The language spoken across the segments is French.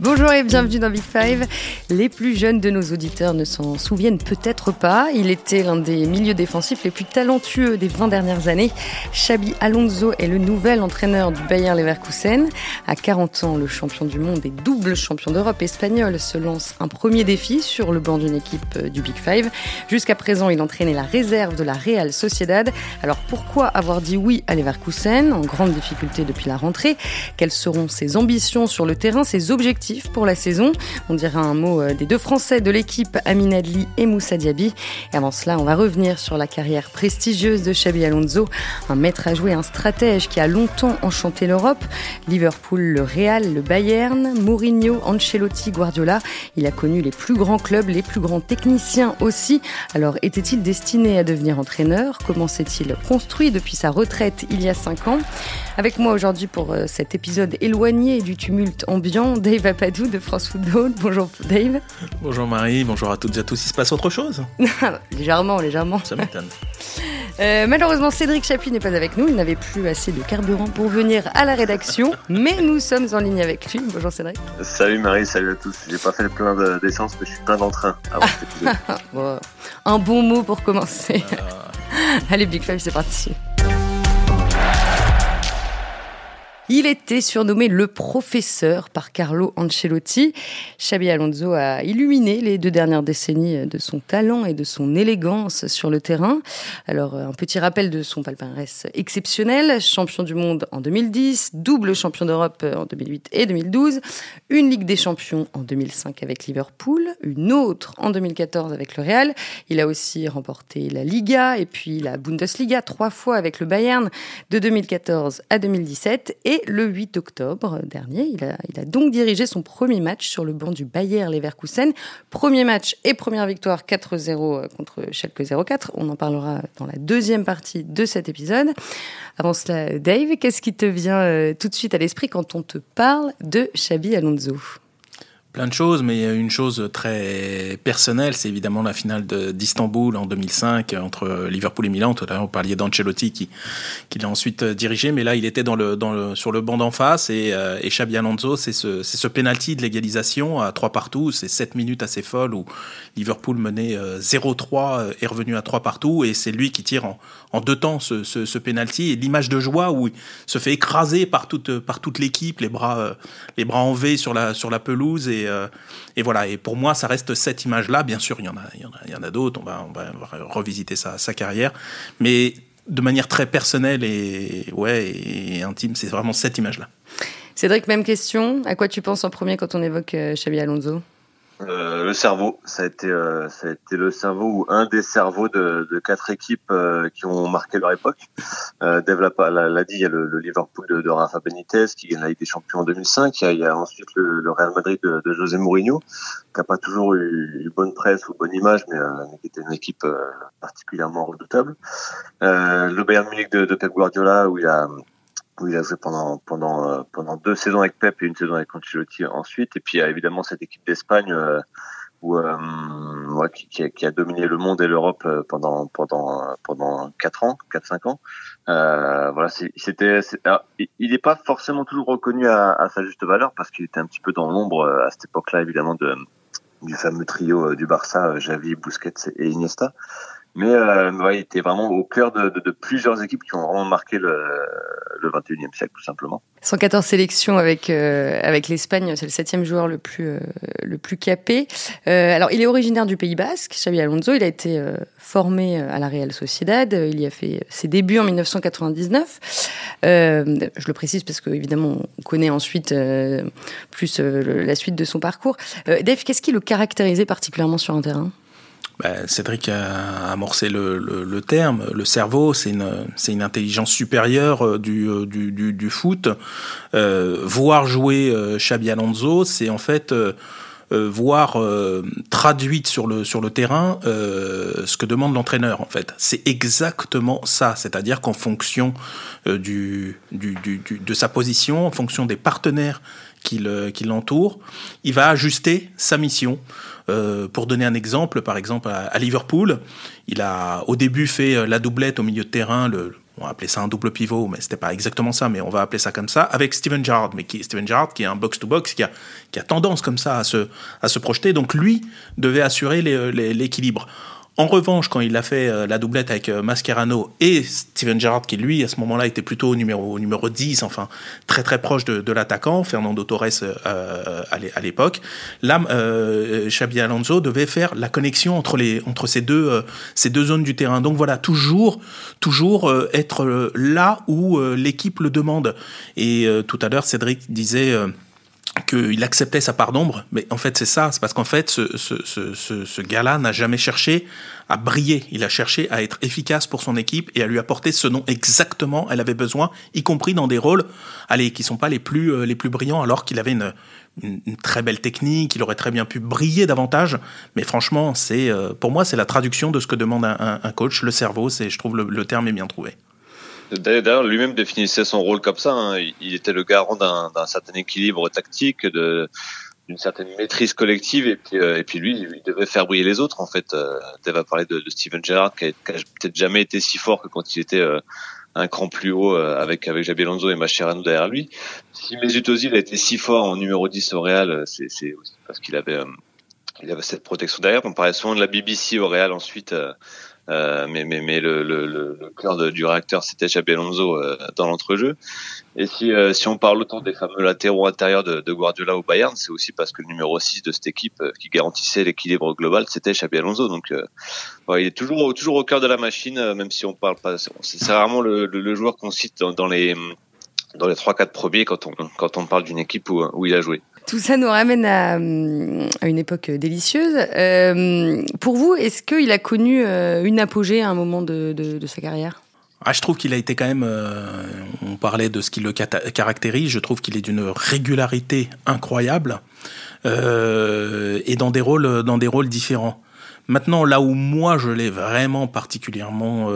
Bonjour et bienvenue dans Big Five. Les plus jeunes de nos auditeurs ne s'en souviennent peut-être pas. Il était l'un des milieux défensifs les plus talentueux des 20 dernières années. Xabi Alonso est le nouvel entraîneur du Bayer Leverkusen. À 40 ans, le champion du monde et double champion d'Europe espagnol se lance un premier défi sur le banc d'une équipe du Big Five. Jusqu'à présent, il entraînait la réserve de la Real Sociedad. Alors pourquoi avoir dit oui à Leverkusen, en grande difficulté depuis la rentrée? Quelles seront ses ambitions sur le terrain, ses objectifs pour la saison. On dira un mot euh, des deux Français de l'équipe, Amin Adli et Moussa Diaby. Et avant cela, on va revenir sur la carrière prestigieuse de Xabi Alonso, un maître à jouer, un stratège qui a longtemps enchanté l'Europe. Liverpool, le Real, le Bayern, Mourinho, Ancelotti, Guardiola. Il a connu les plus grands clubs, les plus grands techniciens aussi. Alors, était-il destiné à devenir entraîneur? Comment s'est-il construit depuis sa retraite il y a cinq ans? Avec moi aujourd'hui pour euh, cet épisode éloigné du tumulte ambiant, Dave Padou de France Football. Bonjour Dave. Bonjour Marie, bonjour à toutes et à tous. Il se passe autre chose Légèrement, légèrement. Ça m'étonne. Euh, malheureusement, Cédric Chapuis n'est pas avec nous. Il n'avait plus assez de carburant pour venir à la rédaction, mais nous sommes en ligne avec lui. Bonjour Cédric. Salut Marie, salut à tous. J'ai pas fait le plein d'essence, mais je suis plein d'entrain un bon mot pour commencer. Allez, Big Five, c'est parti. Il était surnommé le professeur par Carlo Ancelotti. Xabi Alonso a illuminé les deux dernières décennies de son talent et de son élégance sur le terrain. Alors, un petit rappel de son palmarès exceptionnel. Champion du monde en 2010, double champion d'Europe en 2008 et 2012, une Ligue des champions en 2005 avec Liverpool, une autre en 2014 avec le Real. Il a aussi remporté la Liga et puis la Bundesliga trois fois avec le Bayern de 2014 à 2017 et le 8 octobre dernier. Il a, donc dirigé son premier match sur le banc du Bayer Leverkusen. Premier match et première victoire 4-0 contre Schalke 04. On en parlera dans la deuxième partie de cet épisode. Avant cela, Dave, qu'est-ce qui te vient euh, tout de suite à l'esprit quand on te parle de Xabi Alonso? Plein de choses, mais une chose très personnelle, c'est évidemment la finale d'Istanbul en 2005 entre Liverpool et Milan. Tout à l'heure, vous parliez d'Ancelotti qui, qui l'a ensuite dirigé, mais là, il était sur le banc d'en face et, euh, et Xabi Alonso, c'est ce, ce penalty de l'égalisation à trois partout. C'est sept minutes assez folles où Liverpool menait 0-3 euh, est revenu à trois partout et c'est lui qui tire en, en deux temps ce, ce, ce penalty et l'image de joie où il se fait écraser par toute, par toute l'équipe, les bras, euh, les bras en V sur la, sur la pelouse et, euh, et voilà. Et pour moi, ça reste cette image-là. Bien sûr, il y en a, il y en a, d'autres. On va, on va revisiter sa, carrière, mais de manière très personnelle et ouais et intime, c'est vraiment cette image-là. Cédric, même question. À quoi tu penses en premier quand on évoque Xabi Alonso? Euh, le cerveau, ça a été euh, ça a été le cerveau ou un des cerveaux de, de quatre équipes euh, qui ont marqué leur époque. Euh, Dave l'a dit, il y a le, le Liverpool de, de, Rafa Benitez qui gagne la Ligue des Champions en 2005. Il y a, il y a ensuite le, le, Real Madrid de, de, José Mourinho qui a pas toujours eu, eu bonne presse ou bonne image, mais, mais qui était une équipe particulièrement redoutable. le Bayern Munich de, de Pep Guardiola où il a où il a joué pendant pendant euh, pendant deux saisons avec Pep et une saison avec Ancelotti ensuite. Et puis il y a évidemment cette équipe d'Espagne euh, où euh, qui, qui, a, qui, a, dominé le monde et l'Europe pendant pendant pendant quatre ans, quatre cinq ans. Voilà, c'était il n'est pas forcément toujours reconnu à, à sa juste valeur parce qu'il était un petit peu dans l'ombre à cette époque-là évidemment de du fameux trio du Barça, Javi, Busquets et Iniesta. Mais euh, il était vraiment au cœur de, plusieurs équipes qui ont vraiment marqué le, le 21e siècle, tout simplement. 114 sélections avec, euh, avec l'Espagne, c'est le septième joueur le plus, euh, le plus capé. Alors, il est originaire du Pays Basque, Xabi Alonso. Il a été formé à la Real Sociedad. Il y a fait ses débuts en 1999. je le précise parce qu'évidemment, on connaît ensuite plus la suite de son parcours. Dave, qu'est-ce qui le caractérisait particulièrement sur un terrain? Ben, Cédric a amorcé le, le, le terme. Le cerveau, c'est une, une intelligence supérieure euh, du, euh, du, du, du foot. Euh, voir jouer euh, Xabi Alonso, c'est en fait euh, voir euh, traduite sur le, sur le terrain ce que demande l'entraîneur. En fait, c'est exactement ça. C'est-à-dire qu'en fonction du, du, du, de sa position, en fonction des partenaires qui l'entourent, il va ajuster sa mission. Euh, pour donner un exemple, par exemple à, à, Liverpool, il a au début fait la doublette au milieu de terrain, le, on va appeler ça un double pivot, mais c'était pas exactement ça, mais on va appeler ça comme ça, avec Steven Gerrard, mais qui Steven qui est un box-to-box, qui a, qui a tendance comme ça à se, à se projeter. Donc lui devait assurer l'équilibre. En revanche, quand il a fait euh, la doublette avec euh, Mascherano et Steven Gerrard, qui lui, à ce moment-là, était plutôt au numéro, numéro 10, enfin, très très proche de, l'attaquant, Fernando Torres euh, à l'époque, là, Xabi Alonso devait faire la connexion entre, les, entre ces, deux, ces deux zones du terrain. Donc voilà, toujours, toujours être là où l'équipe le demande. Et tout à l'heure, Cédric disait qu'il acceptait sa part d'ombre, mais en fait c'est ça, c'est parce qu'en fait ce, ce, ce, ce gars-là n'a jamais cherché à briller, il a cherché à être efficace pour son équipe et à lui apporter ce dont exactement elle avait besoin, y compris dans des rôles, allez, qui sont pas les plus euh, les plus brillants, alors qu'il avait une, une, très belle technique, il aurait très bien pu briller davantage, mais franchement c'est euh, pour moi c'est la traduction de ce que demande un, un coach, le cerveau, c'est je trouve le, le terme est bien trouvé. D'ailleurs, lui-même définissait son rôle comme ça. Hein. Il était le garant d'un certain équilibre tactique, d'une certaine maîtrise collective, et puis, euh, et puis lui, il devait faire briller les autres. En fait, euh, va parler de, de, Steven Gerrard, qui a, peut-être jamais été si fort que quand il était euh, un cran plus haut euh, avec avec Javier Alonso et Mascherano derrière lui. Si Mesut Ozil a été si fort en numéro 10 au Real, c'est aussi parce qu'il avait il avait cette protection derrière. On parlait souvent de la BBC au Real ensuite. Euh, mais mais, mais le, le, le cœur du réacteur, c'était Xabi Alonso euh, dans l'entrejeu. Et si, euh, si on parle autant des fameux latéraux intérieurs de, de Guardiola au Bayern, c'est aussi parce que le numéro 6 de cette équipe qui garantissait l'équilibre global, c'était Xabi Alonso. Donc il est toujours, toujours au cœur de la machine, même si on parle pas. C'est vraiment le, le, joueur qu'on cite dans, dans les dans les trois quatre premiers quand on quand on parle d'une équipe où, où il a joué. Tout ça nous ramène à, à une époque délicieuse. Euh, pour vous, est-ce qu'il a connu euh, une apogée à un moment de, de, sa carrière? Ah, je trouve qu'il a été quand même. Euh, on parlait de ce qui le caractérise. Je trouve qu'il est d'une régularité incroyable euh, et dans des rôles, dans des rôles différents. Maintenant, là où moi je l'ai vraiment particulièrement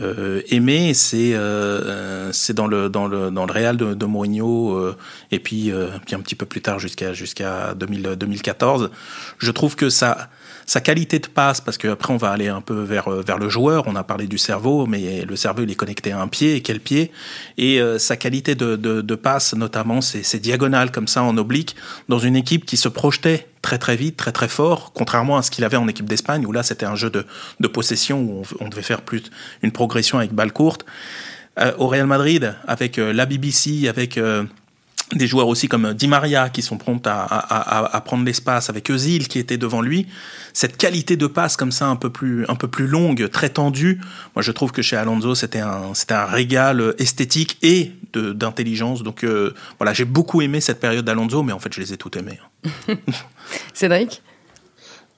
euh, euh, aimé, c'est euh, c'est dans le dans le dans le Real de, de Mourinho euh, et puis puis un petit peu plus tard jusqu'à jusqu'à 2014. Je trouve que ça sa qualité de passe, parce qu'après on va aller un peu vers, vers le joueur, on a parlé du cerveau, mais le cerveau il est connecté à un pied, et quel pied? Et sa qualité de, de, de passe, notamment ses, diagonales comme ça en oblique, dans une équipe qui se projetait très très vite, très très fort, contrairement à ce qu'il avait en équipe d'Espagne, où là c'était un jeu de, de possession, où on, devait faire plus une progression avec balle courte. au Real Madrid, avec la BBC, avec des joueurs aussi comme Di Maria qui sont prompts à, à, à prendre l'espace avec Özil qui était devant lui. Cette qualité de passe comme ça un peu plus un peu plus longue très tendue moi je trouve que chez Alonso c'était un c'était un régal esthétique et d'intelligence. Donc euh, voilà j'ai beaucoup aimé cette période d'Alonso mais en fait je les ai toutes aimées hein. Cédric?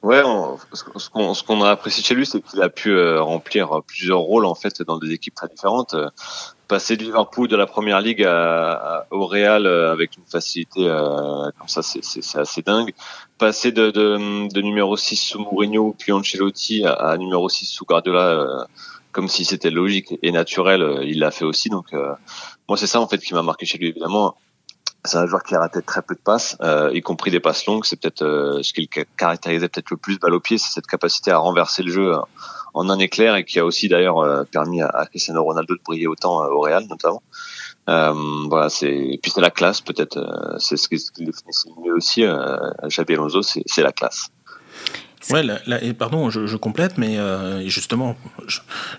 Ouais, ce qu'on a apprécié chez lui, c'est qu'il a pu euh, remplir plusieurs rôles en fait dans des équipes très différentes passer du Liverpool de la première ligue à, au Real euh, avec une facilité euh, comme ça, c'est assez dingue. Passer de, de, de, numéro 6 sous Mourinho puis Ancelotti à, à numéro 6 sous Guardiola, euh, comme si c'était logique et naturel, il l'a fait aussi. Donc moi, c'est ça en fait qui m'a marqué chez lui évidemment. C'est un joueur qui a raté très peu de passes, y compris des passes longues. C'est peut-être ce qui caractérisait peut-être le plus balle au pied, c'est cette capacité à renverser le jeu en un éclair et qui a aussi d'ailleurs euh, permis à, Cristiano Ronaldo de briller autant euh, au Real notamment. Euh, voilà, c'est puis c'est la classe peut-être, euh, c'est ce qui, définit mieux aussi. Euh, Xabi Alonso, c'est la classe. Ouais, et pardon, je, je, complète, mais euh, justement,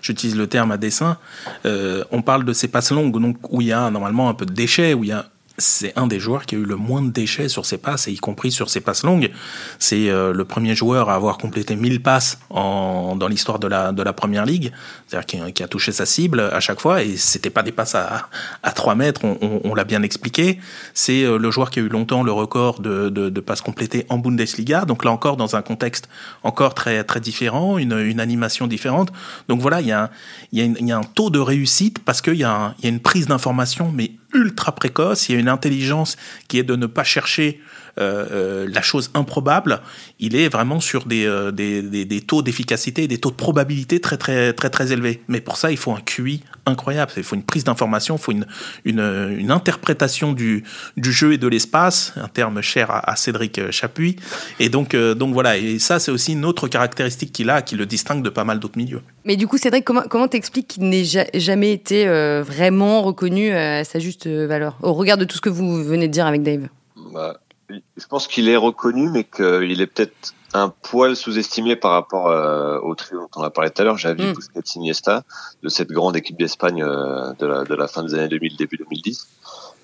j'utilise le terme à dessein. Euh, on parle de ces passes longues, donc où il y a normalement un peu de déchets, où il y a c'est un des joueurs qui a eu le moins de déchets sur ses passes, et y compris sur ses passes longues. C'est euh, le premier joueur à avoir complété 1000 passes dans l'histoire de la, de la première ligue, c'est-à-dire qui, a touché sa cible à chaque fois, et c'était pas des passes à, à 3 mètres, on, l'a bien expliqué. C'est euh, le joueur qui a eu longtemps le record de, de, passes complétées en Bundesliga, donc là encore dans un contexte encore très, très différent, une, une animation différente. Donc voilà, il y, a y a un taux de réussite parce qu'il y, y a une prise d'information, mais ultra précoce, il y a une intelligence qui est de ne pas chercher euh, euh, la chose improbable, il est vraiment sur des, euh, des, des, des taux d'efficacité, des taux de probabilité très très très très élevés. Mais pour ça, il faut un QI incroyable. Il faut une prise d'information, il faut une, une, une, interprétation du, du jeu et de l'espace, un terme cher à, Cédric Chapuis. Et donc, euh, donc voilà, et ça c'est aussi une autre caractéristique qu'il a qui le distingue de pas mal d'autres milieux. Mais du coup, Cédric, comment comment t'expliques qu'il n'ait jamais été euh, vraiment reconnu à sa juste valeur au regard de tout ce que vous venez de dire avec Dave? Bah, Je pense qu'il est reconnu, mais qu'il est peut-être un poil sous-estimé par rapport euh, au trio dont on a parlé tout à l'heure, Javi, mm. Busquets, Iniesta, de cette grande équipe d'Espagne euh, de, la, de la fin des années 2000, début 2010.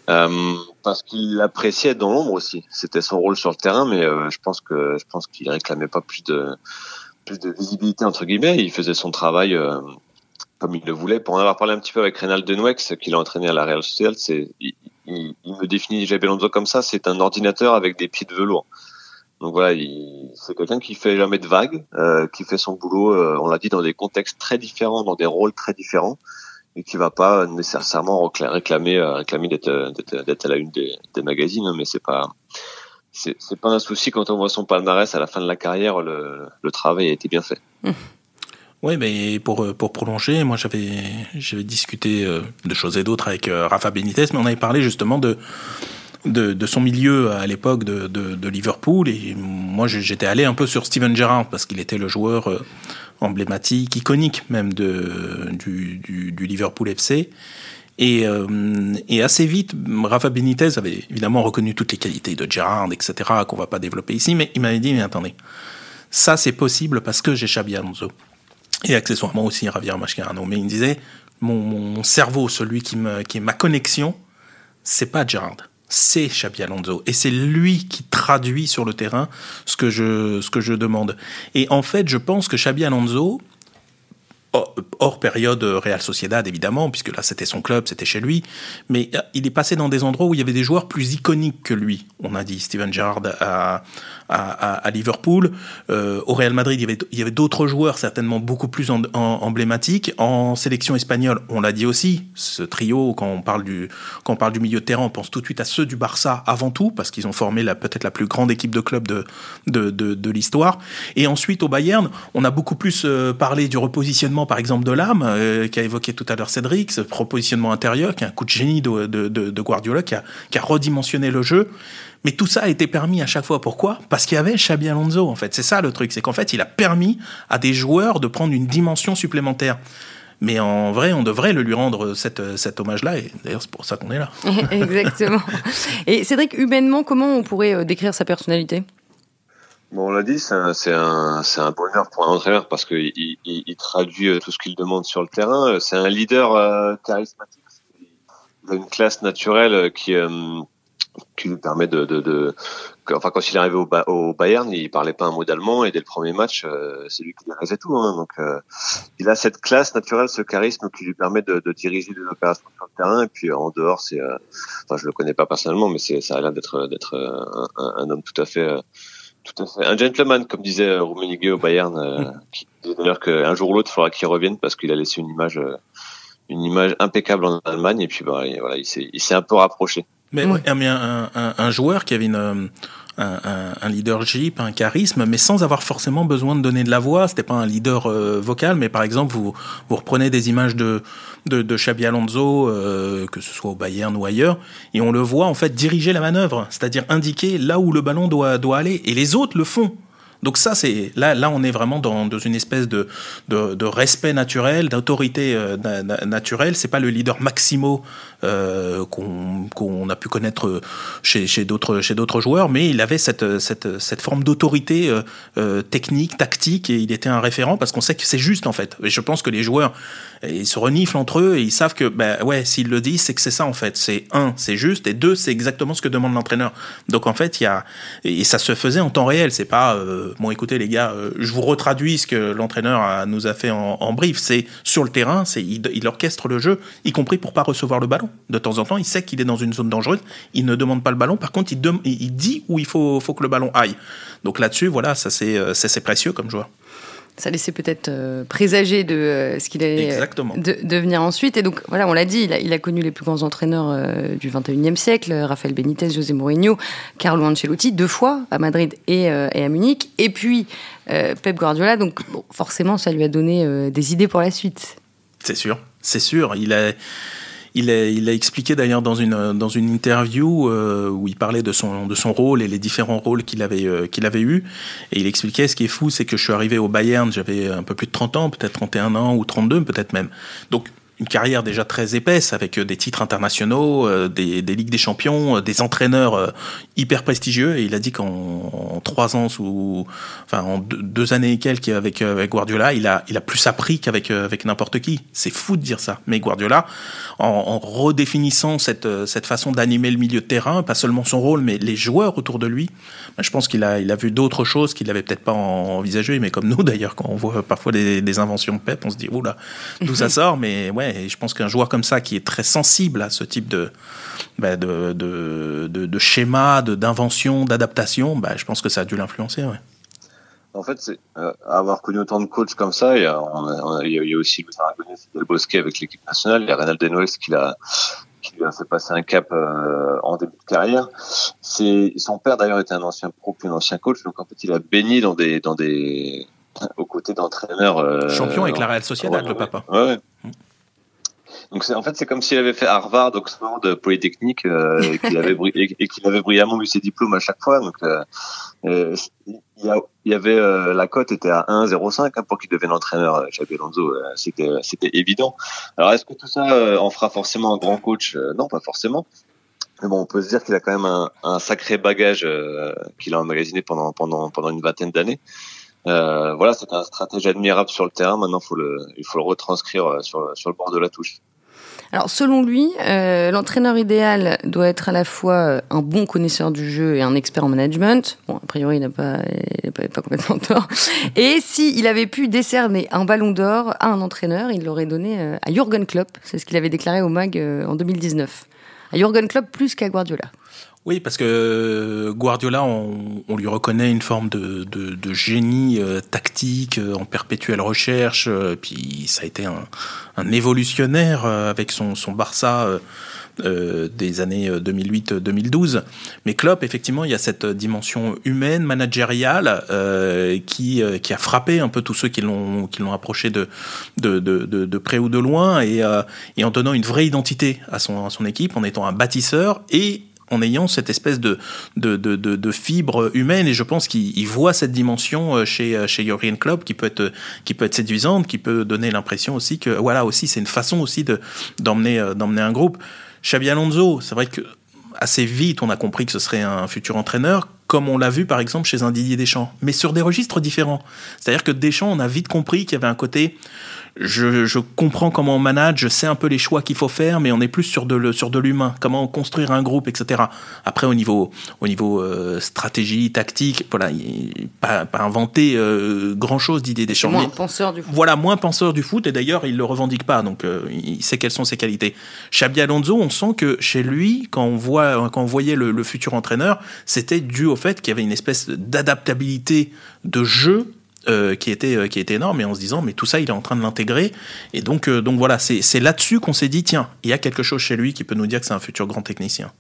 Euh, parce qu'il appréciait dans l'ombre aussi. C'était son rôle sur le terrain, mais euh, je pense que je pense qu'il réclamait pas plus de plus de visibilité entre guillemets. Il faisait son travail euh, comme il le voulait. Pour en avoir parlé un petit peu avec Reynald Denwex, qui l'a entraîné à la Real Sociedad, c'est il, il, me définit Javi Alonso comme ça. C'est un ordinateur avec des pieds de velours. Donc voilà, c'est quelqu'un qui fait jamais de vagues, euh, qui fait son boulot, euh, on l'a dit, dans des contextes très différents, dans des rôles très différents, et qui va pas nécessairement réclamer, euh, réclamer d'être, d'être, à la une des, des magazines, hein, mais c'est pas, c'est, pas un souci quand on voit son palmarès à la fin de la carrière, le, le travail a été bien fait. Mmh. Oui, mais pour, pour prolonger, moi j'avais discuté de choses et d'autres avec Rafa Benitez, mais on avait parlé justement de de, son milieu à l'époque de, Liverpool. Et moi, j'étais allé un peu sur Steven Gerrard parce qu'il était le joueur euh, emblématique, iconique même de, du, Liverpool FC. Euh, et, assez vite, Rafa Benitez avait évidemment reconnu toutes les qualités de Gerrard, etc., qu'on va pas développer ici, mais il m'avait dit, mais attendez, ça c'est possible parce que j'ai Xabi Alonso. Et accessoirement aussi Javier Mascherano. Mais il me disait, mon, cerveau, celui qui, me, qui est ma connexion, c'est pas Gerrard c'est Xabi Alonso et c'est lui qui traduit sur le terrain ce que je ce que je demande. Et en fait, je pense que Xabi Alonso hors période Real Sociedad évidemment, puisque là c'était son club, c'était chez lui, mais euh, il est passé dans des endroits où il y avait des joueurs plus iconiques que lui. On a dit Steven Gerrard à, à, Liverpool, euh, au Real Madrid il y avait, il y avait d'autres joueurs certainement beaucoup plus emblématiques. En sélection espagnole, on l'a dit aussi, ce trio quand on parle du quand on parle du milieu de terrain, on pense tout de suite à ceux du Barça avant tout, parce qu'ils ont formé peut-être la plus grande équipe de club de de, de, de l'histoire. Et ensuite au Bayern, on a beaucoup plus euh, parlé du repositionnement par exemple de l'âme, euh, qu'a évoqué tout à l'heure Cédric, ce repositionnement intérieur, qui est un coup de génie de, de, Guardiola, qui a, qui a, redimensionné le jeu. Mais tout ça a été permis à chaque fois. Pourquoi? Parce qu'il y avait Xabi Alonso, en fait. C'est ça le truc, c'est qu'en fait, il a permis à des joueurs de prendre une dimension supplémentaire. Mais en vrai, on devrait le lui rendre cette, cet hommage-là, et d'ailleurs, c'est pour ça qu'on est là. Exactement. Et Cédric, humainement, comment on pourrait euh, décrire sa personnalité? Bon, on l'a dit, c'est un, bonheur pour un entraîneur parce qu'il il, il, traduit euh, tout ce qu'il demande sur le terrain. Euh, c'est un leader euh, charismatique. Il a une classe naturelle qui, qui lui permet de, de, de, enfin quand il est arrivé au, au, Bayern, il parlait pas un mot d'allemand et dès le premier match, c'est lui qui dirigeait tout. Hein, donc il a cette classe naturelle, ce charisme qui lui permet de, de diriger les opérations sur le terrain. Et puis en dehors, c'est, enfin je le connais pas personnellement, mais c'est ça a l'air d'être d'être un, un, homme tout à fait tout à fait. Un gentleman, comme disait euh, Rummenigge au Bayern, euh, qui d'ailleurs qu'un jour ou l'autre, il faudra qu'il revienne parce qu'il a laissé une image, euh, une image impeccable en Allemagne et puis bah, voilà, il s'est un peu rapproché. Mais, un, un, un, joueur qui avait une, un, un, leadership, un charisme, mais sans avoir forcément besoin de donner de la voix. C'était pas un leader euh, vocal, mais par exemple, vous, vous reprenez des images de, de, de Xabi Alonso, euh, que ce soit au Bayern ou ailleurs, et on le voit en fait diriger la manœuvre, c'est-à-dire indiquer là où le ballon doit, doit aller, et les autres le font. Donc ça, c'est là, là, on est vraiment dans, dans une espèce de, de, de respect naturel, d'autorité euh, naturelle. C'est pas le leader maximo euh, qu'on a pu connaître chez, chez d'autres chez d'autres joueurs, mais il avait cette cette, cette forme d'autorité euh, euh technique, tactique, et il était un référent parce qu'on sait que c'est juste en fait. Et je pense que les joueurs ils se reniflent entre eux et ils savent que ben ouais, s'ils le disent, c'est que c'est ça en fait. C'est un, c'est juste, et deux, c'est exactement ce que demande l'entraîneur. Donc en fait, il y a et ça se faisait en temps réel. C'est pas euh, bon, écoutez les gars, euh, je vous retraduis ce que l'entraîneur nous a fait en, brief. C'est sur le terrain, c'est il, orchestre le jeu, y compris pour pas recevoir le ballon. De temps en temps, il sait qu'il est dans une zone dangereuse. Il ne demande pas le ballon. Par contre, il, il dit où il faut, faut que le ballon aille. Donc là-dessus, voilà, ça c'est euh, c'est précieux comme joueur ça laissait peut-être euh, présager de euh, ce qu'il allait de, devenir ensuite. Et donc, voilà, on l'a dit, il a, connu les plus grands entraîneurs euh, du 21e siècle, Rafael Benitez, José Mourinho, Carlo Ancelotti, deux fois à Madrid et, à Munich, et puis Pep Guardiola. Donc, forcément, ça lui a donné des idées pour la suite. C'est sûr. c'est sûr. Il a, il a, expliqué d'ailleurs dans une, dans une interview euh, où il parlait de son, de son rôle et les différents rôles qu'il avait, euh, qu'il avait eu. Et il expliquait ce qui est fou, c'est que je suis arrivé au Bayern, j'avais un peu plus de 30 ans, peut-être 31 ans ou 32 peut-être même. Donc une carrière déjà très épaisse avec euh, des titres internationaux, euh, des, ligues des champions, euh, des entraîneurs hyper prestigieux. Et il a dit qu'en trois ans ou enfin en deux, années et quelques avec, Guardiola, il a plus appris qu'avec avec n'importe qui. C'est fou de dire ça, mais Guardiola, en, redéfinissant cette façon d'animer le milieu de terrain, pas seulement son rôle, mais les joueurs autour de lui, ben, je pense qu'il a vu d'autres choses qu'il n'avait peut-être pas envisagées. Mais comme nous d'ailleurs, quand on voit parfois des, des inventions de Pep, on se dit oula, d'où ça sort? Mais ouais et je pense qu'un joueur comme ça, qui est très sensible à ce type de, bah, de, de, de, schéma, d'invention, d'adaptation, bah, je pense que ça a dû l'influencer. Ouais. En fait, c'est euh, avoir connu autant de coachs comme ça, il y a, il y a, aussi Louis Bosquet avec l'équipe nationale, il y a Renald Denoès qui l'a qui lui a fait passer un cap euh, en début de carrière. C'est son père d'ailleurs était un ancien pro puis un ancien coach, donc en fait il a baigné dans des dans des aux côtés d'entraîneurs. Euh, Champion avec la Real Sociedad, le papa. Ouais. Mmh. Donc en fait c'est comme s'il avait fait Harvard, Oxford, Polytechnique euh, et qu'il avait qu'il avait brillamment eu ses diplômes à chaque fois. Donc euh, euh il y, avait euh, la cote était à 1,05 hein, pour qu'il devienne entraîneur. Xabi Alonso, c'était c'était évident. Alors est-ce que tout ça en fera forcément un grand coach? Non, pas forcément. Mais bon, on peut se dire qu'il a quand même un, un sacré bagage qu'il a emmagasiné pendant pendant pendant une vingtaine d'années. Euh, voilà, c'est un stratège admirable sur le terrain. Maintenant, faut le, il faut le retranscrire sur, sur le bord de la touche. Alors selon lui, euh, l'entraîneur idéal doit être à la fois euh, un bon connaisseur du jeu et un expert en management. Bon, a priori, il n'a pas, pas, pas, complètement tort. Et s'il avait pu décerner un ballon d'or à un entraîneur, il l'aurait donné euh, à Jürgen Klopp. C'est ce qu'il avait déclaré au MAG en 2019. À Jürgen Klopp plus qu'à Guardiola. Oui, parce que Guardiola, on, lui reconnaît une forme de, génie euh, tactique euh, en perpétuelle recherche. Euh, puis ça a été un, évolutionnaire avec son, son Barça des années 2008-2012. Mais Klopp, effectivement, il y a cette dimension humaine, managériale, qui, qui a frappé un peu tous ceux qui l'ont qui l'ont approché de de, de, de, près ou de loin, et, et en donnant une vraie identité à son, à son équipe, en étant un bâtisseur et en ayant cette espèce de, de, de, de, fibre humaine. Et je pense qu'il voit cette dimension euh, chez, euh, chez Jurgen Klopp qui peut être, qui peut être séduisante, qui peut donner l'impression aussi que, voilà, aussi, c'est une façon aussi d'emmener euh, d'emmener un groupe. Xabi Alonso, c'est vrai que assez vite, on a compris que ce serait un futur entraîneur, comme on l'a vu par exemple chez un Didier Deschamps, mais sur des registres différents. C'est-à-dire que Deschamps, on a vite compris qu'il y avait un côté je, je, comprends comment on manage, je sais un peu les choix qu'il faut faire, mais on est plus sur de, sur de l'humain, comment construire un groupe, etc. Après, au niveau, au niveau euh, stratégie, tactique, voilà, pas, pas inventé euh, grand-chose d'idées des champs. Moins penseur du foot. Voilà, moins penseur du foot, et d'ailleurs, il le revendique pas, donc euh, il sait quelles sont ses qualités. Xabi Alonso, on sent que chez lui, quand on, voit, quand on voyait le, le futur entraîneur, c'était dû au fait qu'il y avait une espèce d'adaptabilité de jeu euh, qui était euh, qui était énorme et en se disant mais tout ça il est en train de l'intégrer et donc euh, donc voilà c'est là-dessus qu'on s'est dit tiens il y a quelque chose chez lui qui peut nous dire que c'est un futur grand technicien.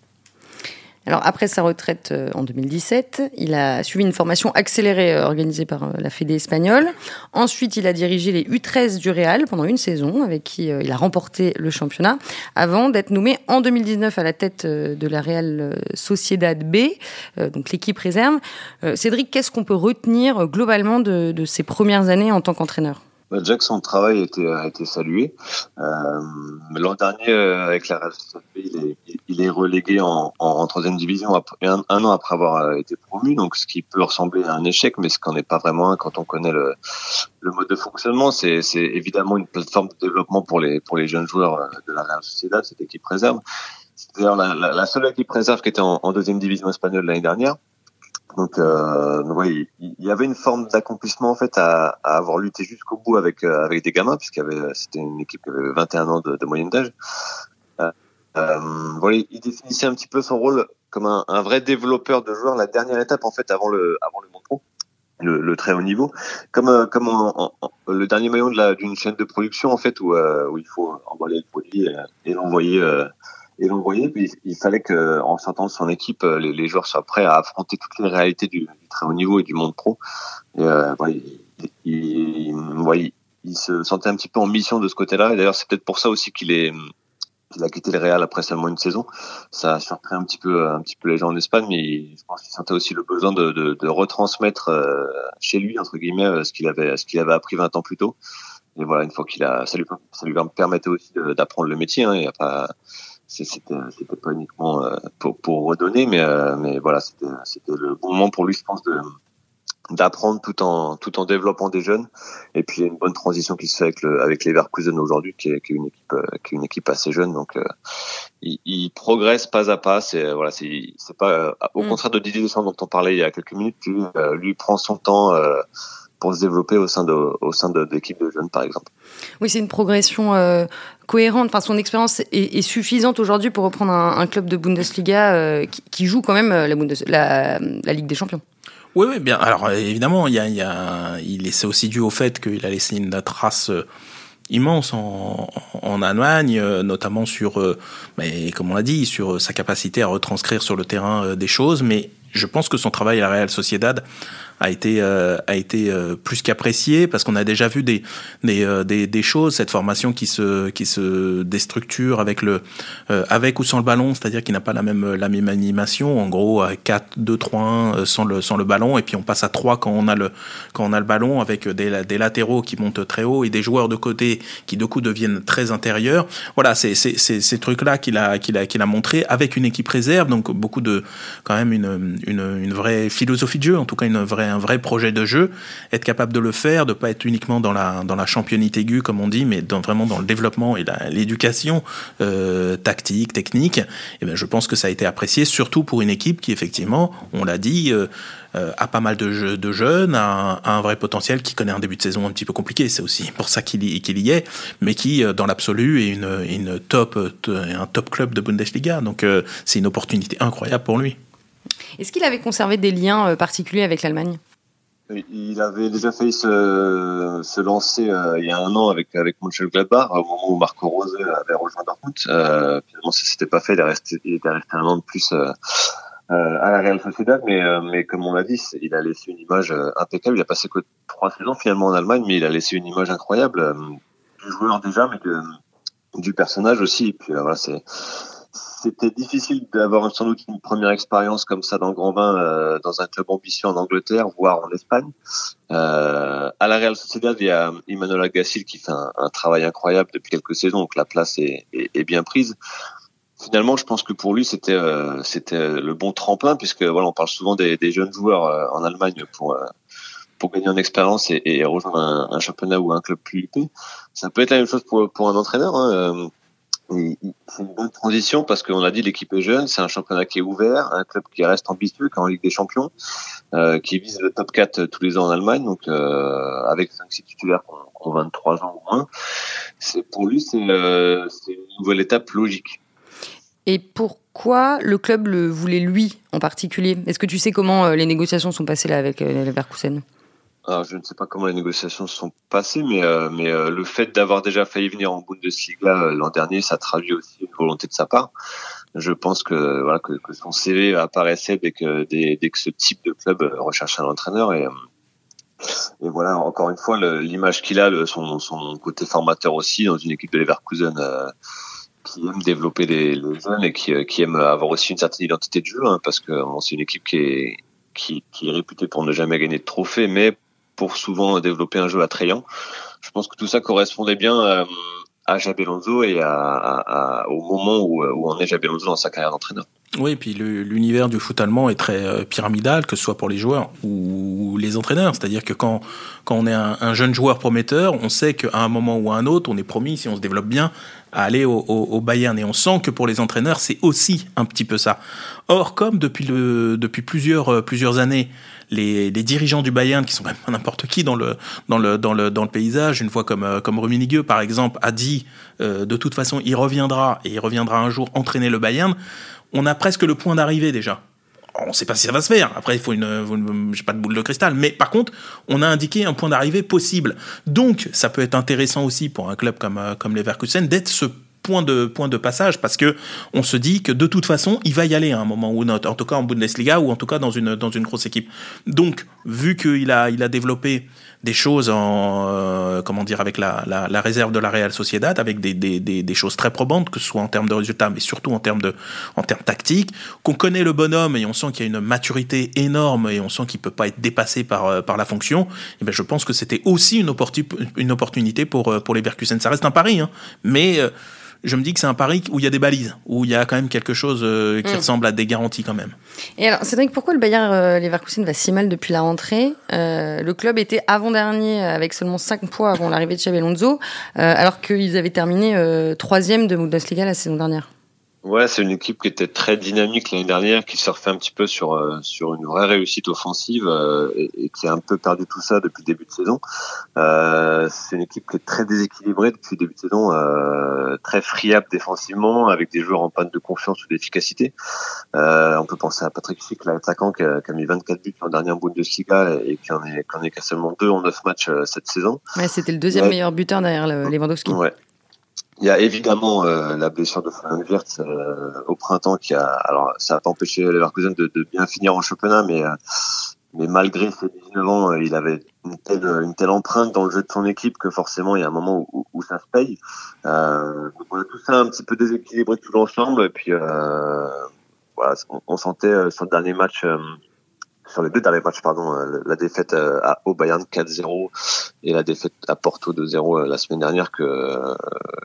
Alors après sa retraite euh, en 2017, il a suivi une formation accélérée euh, organisée par euh, la Fédé espagnole. Ensuite, il a dirigé les U13 du Real pendant une saison, avec qui il a remporté le championnat, avant d'être nommé en 2019 à la tête de la Real Sociedad B, donc l'équipe réserve. Cédric, qu'est-ce qu'on peut retenir globalement de, de ses premières années en tant qu'entraîneur? Bah, Jack, son travail a été, a été salué. Euh, L'an dernier, euh, avec la Real il est, il est relégué en, en, troisième division un, un, an après avoir euh, été promu, donc ce qui peut ressembler à un échec, mais ce qu'en est pas vraiment un quand on connaît le, le mode de fonctionnement. C'est évidemment une plateforme de développement pour les, pour les jeunes joueurs euh, de la Real Sociedad, cette équipe réserve. C'est d'ailleurs la, la, la, seule équipe réserve qui était en, en deuxième division espagnole l'année dernière. Donc, euh, oui, il y avait une forme d'accomplissement en fait à, à avoir lutté jusqu'au bout avec euh, avec des gamins, puisqu'il y avait c'était une équipe qui avait 21 ans de, de moyenne d'âge. Euh, euh, voilà, il définissait un petit peu son rôle comme un, un, vrai développeur de joueurs. La dernière étape en fait avant le avant le monde le, le, très haut niveau, comme euh, comme le dernier maillon d'une chaîne de production en fait où où il faut emballer le produit et, l'envoyer et l'envoyer. Puis il fallait que, en sortant de son équipe, euh, les, les, joueurs soient prêts à affronter toutes les réalités du, du, très haut niveau et du monde pro. Et, euh, il, il, il, il se sentait un petit peu en mission de ce côté-là. Et d'ailleurs, c'est peut-être pour ça aussi qu'il est il a quitté le Real après seulement une saison. Ça a surpris un petit peu, un petit peu les gens en Espagne, mais je pense qu'il sentait aussi le besoin de, de, de retransmettre euh, chez lui entre guillemets euh, ce qu'il avait, ce qu'il avait appris 20 ans plus tôt. Et voilà, une fois qu'il a, ça lui, ça lui permettait aussi d'apprendre le métier. Hein, il a pas, c'était, c'était pas uniquement euh, pour, pour redonner, mais, mais voilà, c'était, c'était le bon moment pour lui, je pense, de d'apprendre tout en tout en développant des jeunes. Et puis il y a une bonne transition qui se fait avec le avec Leverkusen aujourd'hui qui est, qui est une équipe euh, qui est une équipe assez jeune. Donc euh, il, il, progresse pas à pas. C'est euh, voilà c'est c'est pas au mm. contraire de Didier Deschamps dont on parlait il y a quelques minutes lui, lui prend son temps pour se développer au sein de au sein de l'équipe de jeunes par exemple. Oui, c'est une progression euh, cohérente. Enfin, son expérience est, est, suffisante aujourd'hui pour reprendre un, un, club de Bundesliga euh, qui, qui, joue quand même la, Bundes la, la Ligue des Champions. Oui, oui, bien. Alors évidemment, il y a, il y a, il c'est aussi dû au fait qu'il a laissé une trace euh, immense en, en Allemagne, euh, notamment sur, euh, mais comme on l'a dit, sur sa capacité à retranscrire sur le terrain des choses. Mais je pense que son travail à la Real Sociedad a été euh, a été euh, plus qu'apprécié parce qu'on a déjà vu des des, euh, des, des choses cette formation qui se qui se déstructure avec le avec ou sans le ballon c'est-à-dire qu'il n'a pas la même la même animation. En gros 4 2 3 1 sans le sans le ballon et puis on passe à 3 quand on a le quand on a le ballon avec des des latéraux qui montent très haut et des joueurs de côté qui de coup deviennent très intérieurs. Voilà c'est ces trucs là qu'il a qu'il a qu'il a montré avec une équipe réserve. Donc beaucoup de quand même une une une vraie philosophie de jeu en tout cas une vraie un vrai projet de jeu, être capable de le faire, de pas être uniquement dans la dans la aiguë comme on dit, mais vraiment dans le développement et l'éducation euh, tactique, technique. Et eh ben je pense que ça a été apprécié, surtout pour une équipe qui effectivement, on l'a dit. Euh, euh, a pas mal de, jeunes, a un, vrai potentiel, qui connaît un début de saison un petit peu compliqué, c'est aussi pour ça qu'il y, est, mais qui, dans l'absolu, est une top, un top club de Bundesliga. Donc c'est une opportunité incroyable pour lui. Est-ce qu'il avait conservé des liens euh, particuliers avec l'Allemagne? Il avait déjà failli se, lancer euh, il y a un an avec avec Mönchengladbach au moment où Marco Rose avait rejoint Dortmund. Euh, finalement, ça s'était pas fait. Il, est resté, un an de plus euh, euh à la Real Sociedad, mais mais comme on l'a dit, il a laissé une image impeccable. Il a passé que trois saisons finalement en Allemagne, mais il a laissé une image incroyable du joueur déjà, mais du personnage aussi. Puis voilà, c'est c'était difficile d'avoir sans doute une première expérience comme ça dans le grand bain euh, dans un club ambitieux en Angleterre, voire en Espagne. Euh, à la Real Sociedad, il y a Emmanuel Agassil qui fait un, travail incroyable depuis quelques saisons, donc la place est, bien prise. Finalement, je pense que pour lui, c'était euh, c'était le bon tremplin, puisque voilà, on parle souvent des, jeunes joueurs euh, en Allemagne pour euh, pour gagner en expérience et, rejoindre un, championnat ou un club plus épais. Ça peut être la même chose pour, pour un entraîneur. Hein c'est une bonne transition parce qu'on a dit l'équipe est jeune, c'est un championnat qui est ouvert, un club qui reste ambitieux, qui est en Ligue des Champions, euh, qui vise le top 4 tous les ans en Allemagne, donc euh, avec 5-6 titulaires qui ont 23 ans ou moins. C'est pour lui, c'est euh, une nouvelle étape logique. Et pourquoi le club le voulait lui en particulier? Est-ce que tu sais comment euh, les négociations sont passées là avec euh, Leverkusen? Alors, je ne sais pas comment les négociations se sont passées, mais, euh, mais euh, le fait d'avoir déjà failli venir en Bundesliga euh, l'an dernier, ça traduit aussi une volonté de sa part. Je pense que voilà que, que son CV apparaissait dès que dès, dès, que ce type de club recherche un entraîneur et et voilà encore une fois l'image qu'il a, le, son, son côté formateur aussi dans une équipe de Leverkusen qui aime développer les, les jeunes et qui, qui aime avoir aussi une certaine identité de jeu, hein, parce que bon, c'est une équipe qui est qui, qui est réputée pour ne jamais gagner de trophées, mais pour souvent développer un jeu attrayant. Je pense que tout ça correspondait bien euh, à Jabé Alonso et à, à, au moment où, où en est Jabé Alonso dans sa carrière d'entraîneur. Oui, et puis l'univers du foot allemand est très euh, pyramidal, que ce soit pour les joueurs ou les entraîneurs. C'est-à-dire que quand, quand on est un, un, jeune joueur prometteur, on sait qu'à un moment ou à un autre, on est promis, si on se développe bien, à aller au, au, au Bayern. Et on sent que pour les entraîneurs, c'est aussi un petit peu ça. Or, comme depuis, le, depuis plusieurs, euh, plusieurs années, les, dirigeants du Bayern, qui sont même n'importe qui dans le, dans, le, dans, le, dans le paysage, une fois comme, euh, comme Rummenigge, par exemple, a dit euh, de toute façon, il reviendra et il reviendra un jour entraîner le Bayern, on a presque le point d'arrivée déjà. On ne sait pas si ça va se faire. Après, il faut une, une j'ai pas de boule de cristal, mais par contre, on a indiqué un point d'arrivée possible. Donc, ça peut être intéressant aussi pour un club comme euh, comme Leverkusen d'être ce point de, point de passage parce que on se dit que de toute façon, il va y aller à un moment ou un autre, en tout cas en Bundesliga ou en tout cas dans une, dans une grosse équipe. Donc, vu qu'il a, il a développé des choses en euh, comment dire avec la, la, réserve de la Real Sociedad avec des, des, des, choses très probantes que ce soit en termes de résultats mais surtout en termes de en termes tactiques qu'on connaît le bonhomme et on sent qu'il y a une maturité énorme et on sent qu'il peut pas être dépassé par euh, par la fonction et eh ben je pense que c'était aussi une, une opportunité pour euh, pour les Berkusen ça reste un pari hein, mais je me dis que c'est un pari où il y a des balises, où il y a quand même quelque chose euh, qui mm. ressemble à des garanties quand même. Et alors, Cédric, pourquoi le Bayern euh, Leverkusen va si mal depuis la rentrée? Euh, Le club était avant-dernier avec seulement 5 points avant l'arrivée de Xabi Alonso, alors qu'ils avaient terminé troisième de Bundesliga la saison dernière. Ouais, c'est une équipe qui était très dynamique l'année dernière, qui surfait un petit peu sur euh, sur une vraie réussite offensive euh, et, qui a un peu perdu tout ça depuis le début de saison. Euh, c'est une équipe qui est très déséquilibrée depuis le début de saison, très friable défensivement, avec des joueurs en panne de confiance ou d'efficacité. on peut penser à Patrick Schick, l'attaquant qui, qui, a mis 24 buts en dernière Bundesliga et qui en est, qui en est qu'à seulement deux en neuf matchs cette saison. Ouais, c'était le deuxième meilleur buteur derrière Lewandowski. Ouais. Il y a évidemment euh, la blessure de Florian Wirtz euh, au printemps qui a alors ça a pas empêché Leverkusen de, de bien finir en championnat mais euh, mais malgré ses 19 ans il avait une telle une telle empreinte dans le jeu de son équipe que forcément il y a un moment où, où ça se paye. Donc on a tout ça un petit peu déséquilibré tout l'ensemble et puis voilà on, sentait sur le dernier match sur les deux derniers matchs, pardon, euh, la défaite euh, à au Bayern 4-0 et la défaite à Porto 2-0 euh, la semaine dernière que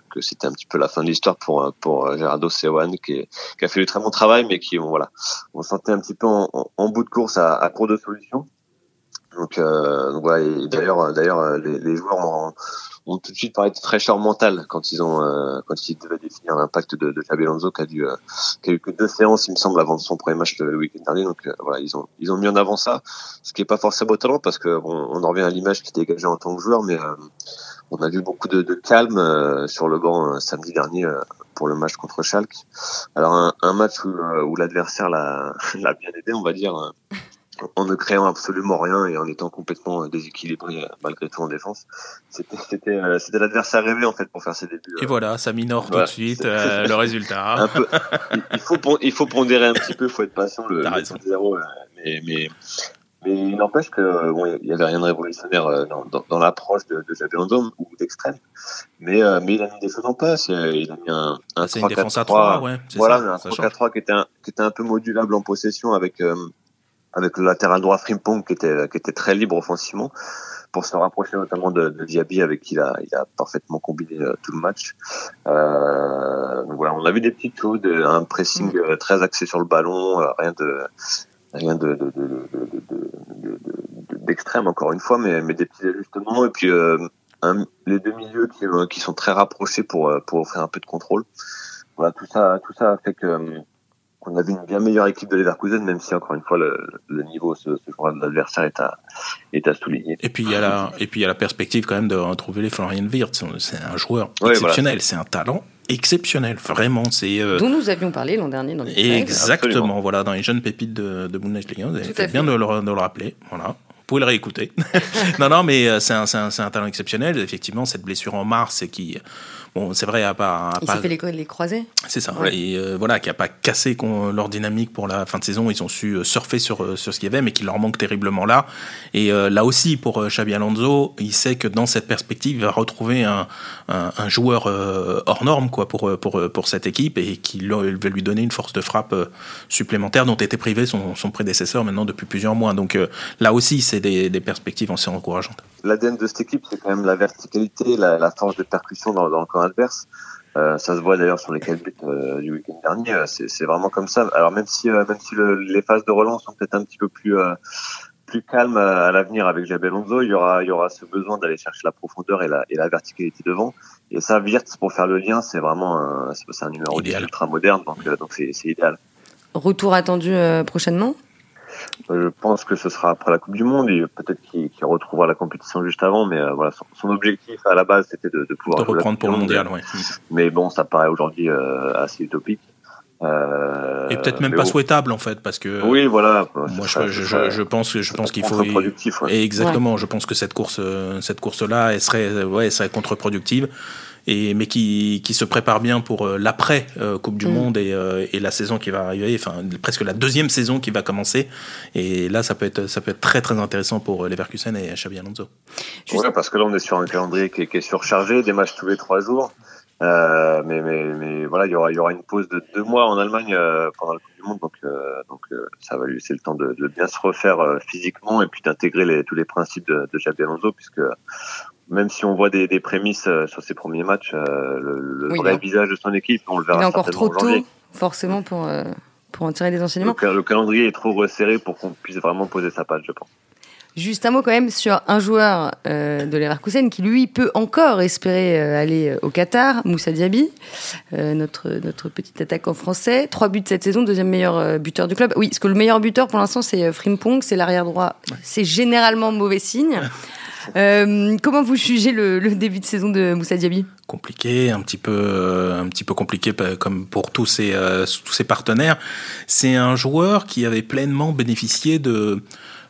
que c'était un petit peu la fin de l'histoire pour pour Gerardo Seoane qui, qui a fait du très bon travail mais qui voilà on sentait un petit peu en, en, bout de course à, à court de solutions donc, euh, voilà d'ailleurs d'ailleurs les, les joueurs ont ont tout de suite parlé de fraîcheur mentale quand ils ont euh, quand ils devaient définir l'impact de, de Xabi Alonso qui a dû euh, qui a eu que deux séances il me semble avant son premier match le, week-end dernier. Donc euh, voilà ils ont ils ont mis en avant ça ce qui est pas forcément talent parce que bon on en revient à l'image qui dégageait en tant que joueur mais on a vu beaucoup de, de calme sur le banc samedi dernier pour le match contre Schalke. Alors un, un match où, où l'adversaire l'a l'a bien aidé on va dire en ne créant absolument rien et en étant complètement déséquilibré malgré tout en défense. C'était c'était euh, c'était l'adversaire rêvé en fait pour faire ses débuts. Et voilà, ça minore tout de suite euh, le résultat. un peu, il faut il faut pondérer un petit peu, il faut être patient le, le 0 euh, mais mais mais il n'empêche que bon, il y avait rien de révolutionnaire dans, dans, dans l'approche de, de Xabi ou d'extrême, mais mais il a mis des choses en place. Il a mis un, un 3 4 3, ouais, voilà, ça, un 3 4 3 qui était un, qui était un peu modulable en possession avec avec le latéral droit Frimpong qui était qui était très libre offensivement pour se rapprocher notamment de, de Diaby avec qui il a, il a parfaitement combiné euh, tout le match. Euh, donc voilà, on a vu des petites choses, un pressing mm. euh, très axé sur le ballon, euh, rien de rien de, de, d'extrême encore une fois, mais, mais des petits ajustements et puis un, les deux milieux qui, qui sont très rapprochés pour pour offrir un peu de contrôle. Voilà, tout ça tout ça fait que on a vu une bien meilleure équipe de Leverkusen, même si encore une fois le, le niveau ce, ce jour de l'adversaire est à, est à souligner. Et puis il y a la et puis il y a la perspective quand même de retrouver les Florian Wirtz. C'est un joueur exceptionnel, c'est un talent exceptionnel, vraiment. C'est euh... dont nous avions parlé l'an dernier dans les exactement, voilà, dans les jeunes pépites de, de Bundesliga. Vous avez fait, bien de le, de le rappeler, voilà. Vous pouvez le réécouter. non, non, mais euh, c'est un, un, un, talent exceptionnel. Effectivement, cette blessure en mars qui Bon, c'est vrai, à pas. il s'est fait les, les croisés. C'est ça. Et euh, voilà, qui a pas cassé leur dynamique pour la fin de saison. Ils ont su euh, surfer sur euh, sur ce qu'il y avait, mais qui leur manque terriblement là. Et là aussi, pour Xabi Alonso, il sait que dans cette perspective, il va retrouver un, un, un joueur hors norme quoi pour pour pour cette équipe et qui va lui donner une force de frappe supplémentaire dont était privé son, son prédécesseur maintenant depuis plusieurs mois. Donc là aussi, c'est des, des perspectives assez encourageantes. L'ADN de cette équipe, c'est quand même la verticalité, la, la force de percussion dans, dans le camp adverse. Euh, ça se voit d'ailleurs sur les quatre buts euh, du week-end dernier. Euh, c'est vraiment comme ça. Alors même si même si le, les phases de relance sont peut-être un petit peu plus plus calmes à, l'avenir avec Jabel Alonso, il y aura il y aura ce besoin d'aller chercher la profondeur et la et la verticalité devant. Et ça, Wirtz pour faire le lien, c'est vraiment c'est un numéro ultra moderne, donc donc c'est idéal. Retour attendu prochainement? Je pense que ce sera après la Coupe du Monde et peut-être qu'il retrouvera la compétition juste avant, mais euh, voilà, son, objectif à la base c'était de, de, pouvoir de reprendre pour le mondial. Ouais. Mais bon, ça paraît aujourd'hui euh, assez utopique. Euh, et peut-être même pas souhaitable en fait parce que oui voilà moi je, je, je, pense je pense qu'il faut ouais. exactement je pense que cette course cette course là elle serait ouais elle serait contre-productive et mais qui, qui se prépare bien pour l'après Coupe du mm. Monde et, et, la saison qui va arriver, enfin presque la deuxième saison qui va commencer. Et là, ça peut être ça peut être très très intéressant pour Leverkusen et Xabi Alonso. Oui, parce que là, on est sur un calendrier qui est, qui est surchargé, des matchs tous les trois jours. Euh, mais, mais, mais, voilà, il y aura, il y aura une pause de deux mois en Allemagne euh, pendant la Coupe du Monde, donc, euh, donc ça va lui laisser le temps de, de bien se refaire physiquement et puis d'intégrer les, tous les principes de, de Xabi Alonso, puisque même si on voit des, des prémices sur ses premiers matchs, le, le vrai visage de son équipe, on le verra. Il est encore trop tôt, forcément, pour, pour en tirer des enseignements. Le, le calendrier est trop resserré pour qu'on puisse vraiment poser sa patte, je pense. Juste un mot quand même sur un joueur euh, de Leverkusen qui lui peut encore espérer euh, aller euh, au Qatar, Moussa Diaby, euh, notre notre petit attaquant français. Trois buts cette saison, deuxième meilleur euh, buteur du club. Oui, parce que le meilleur buteur pour l'instant c'est Frimpong, c'est l'arrière droit. C'est généralement mauvais signe. comment vous jugez le, début de saison de Moussa Diaby? Compliqué, un petit peu, un petit peu compliqué comme pour tous ses ses partenaires. C'est un joueur qui avait pleinement bénéficié de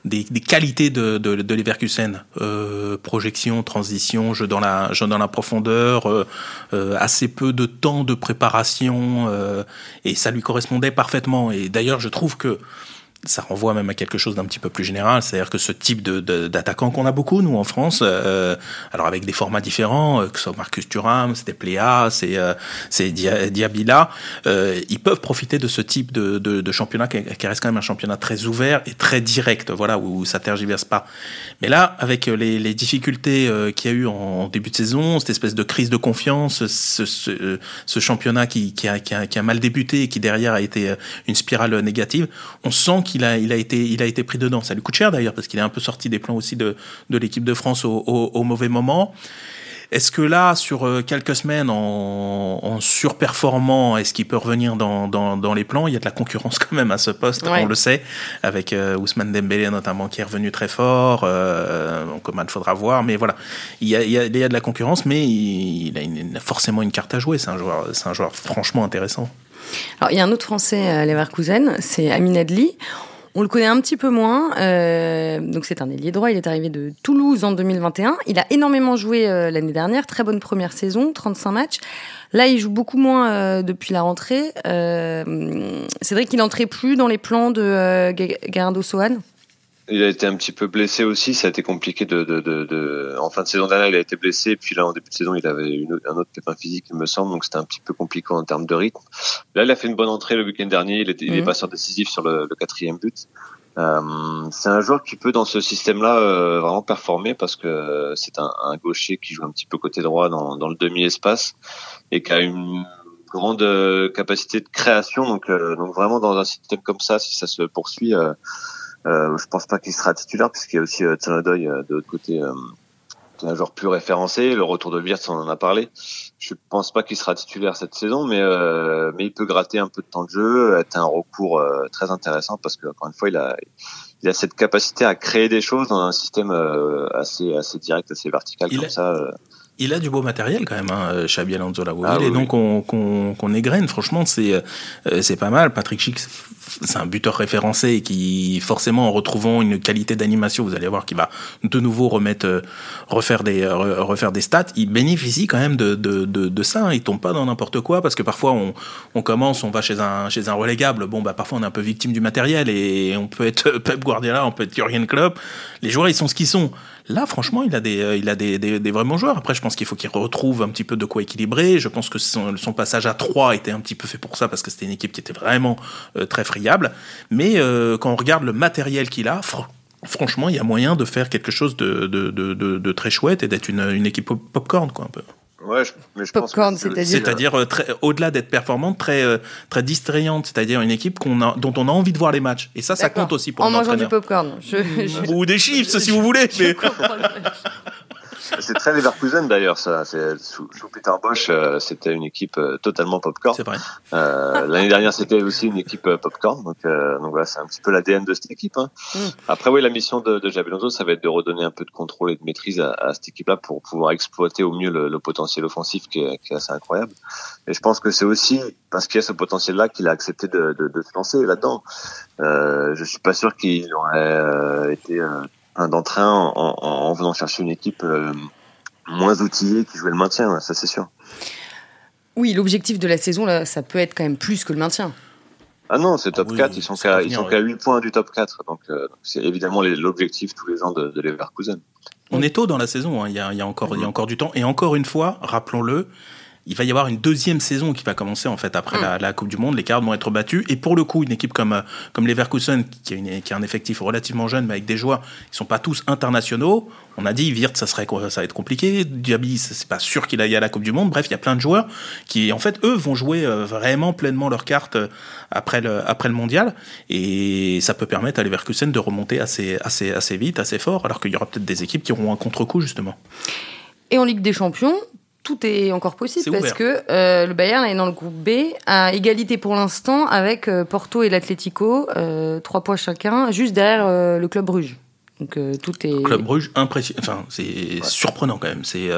des, qualités de, Leverkusen. Euh, projection, transition, jeu dans la, dans la profondeur, euh, euh, assez peu de temps de préparation, euh, et ça lui correspondait parfaitement. Et d'ailleurs, je trouve que ça renvoie même à quelque chose d'un petit peu plus général, c'est-à-dire que ce type de, d'attaquant qu'on a beaucoup nous en France, euh, alors avec des formats différents, euh, que ce soit Marcus Thuram, c'est Pléa, c'est euh, c'est Diabila, euh, ils peuvent profiter de ce type de, de, de championnat qui, qui, reste quand même un championnat très ouvert et très direct, voilà où, ça tergiverse pas. Mais là, avec les, les difficultés euh, qu'il y a eu en, début de saison, cette espèce de crise de confiance, ce, ce, ce championnat qui, qui, a, qui, a, qui a mal débuté et qui derrière a été une spirale négative, on sent qu'il il a, il a, été, il a été pris dedans. Ça lui coûte cher d'ailleurs, parce qu'il est un peu sorti des plans aussi de, de l'équipe de France au, au, au, mauvais moment. Est-ce que là, sur euh, quelques semaines, en, en surperformant, est-ce qu'il peut revenir dans, dans, dans, les plans? Il y a de la concurrence quand même à ce poste, ouais. on le sait, avec euh, Ousmane Dembélé notamment qui est revenu très fort. Euh, donc, il faudra voir, mais voilà, il y a, il y a, il y a de la concurrence, mais il, il, a une, il, a forcément une carte à jouer. C'est un joueur, c'est un joueur franchement intéressant. Alors, il y a un autre Français à Leverkusen, c'est Amin Adli. On le connaît un petit peu moins. Euh, donc c'est un ailier droit. Il est arrivé de Toulouse en 2021. Il a énormément joué euh, l'année dernière. Très bonne première saison, 35 matchs. Là, il joue beaucoup moins euh, depuis la rentrée. C'est vrai qu'il n'entrait plus dans les plans de Gerardo Sohan? Il a été un petit peu blessé aussi, ça a été compliqué de, de, de, de... en fin de saison dernière il a été blessé, puis là en début de saison il avait une, un autre pépin physique il me semble, donc c'était un petit peu compliqué en termes de rythme. Là il a fait une bonne entrée le week-end dernier, il, était, mmh. il est mhm. passeur décisif sur le, le quatrième but. Euh, c'est un joueur qui peut dans ce système-là euh, vraiment performer parce que c'est un, un, gaucher qui joue un petit peu côté droit dans, dans le demi-espace et qui a une grande euh, capacité de création. Donc, euh, donc vraiment dans un système comme ça, si ça se poursuit, euh, je pense pas qu'il sera titulaire puisqu'il y a aussi euh, Tsanodoy euh, de l'autre côté, euh, un joueur plus référencé. Le retour de Wirtz, on en a parlé. Je pense pas qu'il sera titulaire cette saison, mais euh, mais il peut gratter un peu de temps de jeu, être un recours euh, très intéressant parce que encore une fois, il a il a cette capacité à créer des choses dans un système euh, assez assez direct, assez vertical il comme a... ça il a du beau matériel quand même, hein, Xabi Alonso là. Ah, oui, et donc qu'on qu qu égrène, franchement, c'est euh, c'est pas mal. Patrick Schick, c'est un buteur référencé qui, forcément, en retrouvant une qualité d'animation, vous allez voir qu'il va de nouveau remettre, euh, refaire des, refaire des stats. Il bénéficie quand même de, de, de, de ça. Hein. Il tombe pas dans n'importe quoi parce que parfois on, on commence, on va chez un, chez un relégable. Bon, bah parfois on est un peu victime du matériel et on peut être Pep Guardiola, on peut être Jurgen Klopp. Les joueurs, ils sont ce qu'ils sont. Là, franchement, il a des, euh, il a des, des, des vraiment joueurs. Après, je pense qu'il faut qu'il retrouve un petit peu de quoi équilibrer. Je pense que son, son, passage à 3 était un petit peu fait pour ça parce que c'était une équipe qui était vraiment euh, très friable. Mais euh, quand on regarde le matériel qu'il a, fr franchement, il y a moyen de faire quelque chose de, de, de, de, de très chouette et d'être une, une équipe popcorn, quoi, un peu. Ouais, je, mais je Popcorn, c'est-à-dire c'est-à-dire euh, au-delà d'être performante, très euh, très distrayante, c'est-à-dire une équipe qu'on a, dont on a envie de voir les matchs. Et ça, ça compte aussi pour en mangeant du popcorn. Je, je... Ou des chips, si vous voulez. Mais... C'est très Leverkusen d'ailleurs, ça. Sous, sous, Peter Bosch, euh, c'était une équipe euh, totalement popcorn. C'est vrai. Euh, L'année dernière, c'était aussi une équipe euh, popcorn. Donc, euh, donc voilà, c'est un petit peu l'ADN de cette équipe. Hein. Mm. Après, oui, la mission de, de Javi Alonso, ça va être de redonner un peu de contrôle et de maîtrise à, à cette équipe-là pour pouvoir exploiter au mieux le, le potentiel offensif qui est, qui est, assez incroyable. Et je pense que c'est aussi parce qu'il y a ce potentiel-là qu'il a accepté de, de, de se lancer là-dedans. Euh, je suis pas sûr qu'il aurait été un d'entrain en, en, en, venant chercher une équipe euh, moins outillés qui jouaient le maintien, ça c'est sûr. Oui, l'objectif de la saison, là, ça peut être quand même plus que le maintien. Ah non, c'est top 4, ils sont qu'à ils sont qu'à 8 points du top 4. Donc c'est évidemment l'objectif tous les ans de, de Leverkusen. On est tôt dans la saison, hein. il, y a, il, y a, encore, il y a encore du temps. Et encore une fois, rappelons-le, il va y avoir une deuxième saison qui va commencer en fait après la, la, Coupe du Monde. Les cartes vont être battues et pour le coup, une équipe comme comme Leverkusen qui a, une, qui a un effectif relativement jeune, mais avec des joueurs qui sont pas tous internationaux. On a dit Virt, ça serait ça va être compliqué. Diaby, c'est pas sûr qu'il aille à la Coupe du Monde. Bref, il y a plein de joueurs qui en fait eux vont jouer vraiment pleinement leurs cartes après le après le mondial et ça peut permettre à Leverkusen de remonter assez assez assez vite, assez fort, alors qu'il y aura peut-être des équipes qui auront un contre-coup justement. Et en Ligue des Champions, tout est encore possible parce que euh, le Bayern est dans le groupe B à égalité pour l'instant avec euh, Porto et l'Atlético, euh, trois points chacun, juste derrière le club Bruges. Donc tout est. Le club Bruges impressionnant, enfin c'est ouais. surprenant quand même. C'est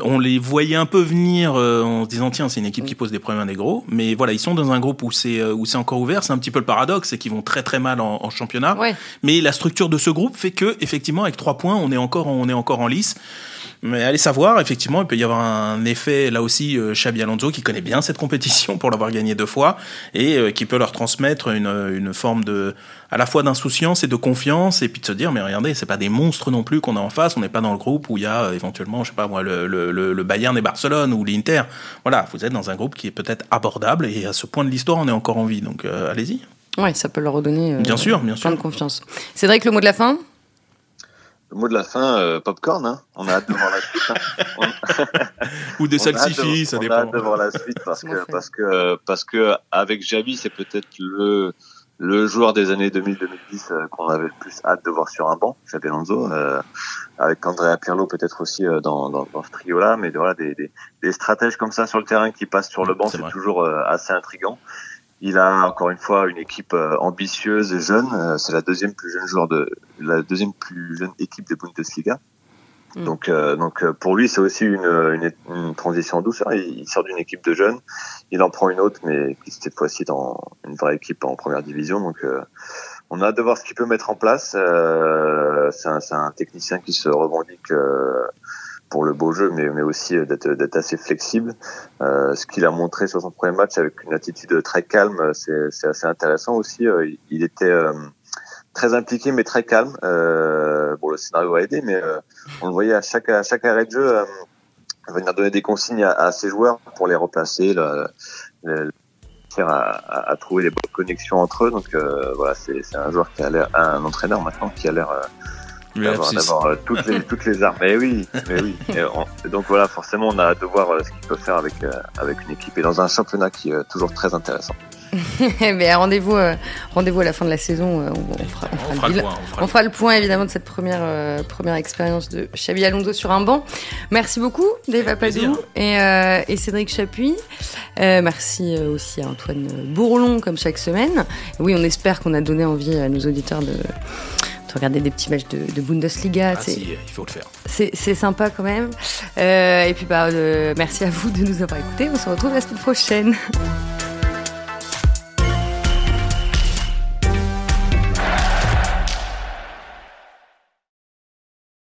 on les voyait un peu venir en se disant tiens c'est une équipe qui pose des problèmes à des gros mais voilà ils sont dans un groupe où c'est où c'est encore ouvert c'est un petit peu le paradoxe c'est qu'ils vont très très mal en, en championnat ouais. mais la structure de ce groupe fait que effectivement avec trois points on est encore on est encore en lice mais allez savoir, effectivement, il peut y avoir un effet, là aussi, euh, Xabi Alonso, qui connaît bien cette compétition pour l'avoir gagné deux fois, et euh, qui peut leur transmettre une, une forme de, à la fois d'insouciance et de confiance, et puis de se dire, mais regardez, c'est pas des monstres non plus qu'on a en face, on n'est pas dans le groupe où il y a euh, éventuellement, je sais pas moi, le, le, le Bayern et Barcelone, ou l'Inter. Voilà, vous êtes dans un groupe qui est peut-être abordable, et à ce point de l'histoire, on est encore en vie, donc euh, allez-y. Ouais, ça peut leur redonner bien sûr, bien plein sûr. de confiance. Cédric, le mot de la fin? Le mot de la fin, euh, popcorn. Hein. On a hâte de voir la suite. Hein. Ou des salsifis, ça on dépend. On a hâte de voir la suite parce que parce que parce que avec Javi, c'est peut-être le le joueur des années 2000-2010 euh, qu'on avait le plus hâte de voir sur un banc, Xabi Alonso, euh, avec Andrea Pirlo peut-être aussi euh, dans, dans, dans ce trio-là, mais voilà des, des, des stratèges comme ça sur le terrain qui passent sur le banc, c'est toujours euh, assez intrigant. Il a encore une fois une équipe ambitieuse et jeune. C'est la deuxième plus jeune joueur de la deuxième plus jeune équipe de Bundesliga. Mm. Donc, euh, donc pour lui, c'est aussi une, une, une, transition douce. Il, il sort d'une équipe de jeunes, il en prend une autre, mais cette fois-ci dans une vraie équipe en première division. Donc, euh, on a hâte de voir ce qu'il peut mettre en place. Euh, c'est un, un, technicien qui se revendique pour le beau jeu, mais, mais aussi d'être assez flexible. Euh, ce qu'il a montré sur son premier match avec une attitude très calme, c'est assez intéressant aussi. Il, il était euh, très impliqué, mais très calme. Euh, bon, le scénario a aidé, mais euh, on le voyait à chaque, à chaque arrêt de jeu euh, venir donner des consignes à, à, ses joueurs pour les replacer, le, le, à, à, trouver les bonnes connexions entre eux. Donc voilà, c'est un joueur qui a l'air, un entraîneur maintenant qui a l'air d'avoir euh, toutes les toutes les armes. Mais oui, mais oui. Et, on, et donc voilà, forcément, on a hâte de voir euh, ce qu'il peut faire avec euh, avec une équipe et dans un championnat qui est toujours très intéressant. Mais rendez-vous euh, rendez-vous à la fin de la saison. Euh, on, fera, on, fera, on, fera le point, on, fera le point évidemment de cette première euh, première expérience de Xabi Alonso sur un banc. Merci beaucoup, Dave Apadou et, et, Cédric Chapuis. merci aussi à Antoine Bourlon comme chaque semaine. Oui, on espère qu'on a donné envie à nos auditeurs de de regarder des petits matchs de, de Bundesliga. Ah si, il faut le faire. C'est sympa quand même. Euh, et puis bah, euh, merci à vous de nous avoir écoutés. On se retrouve la semaine prochaine.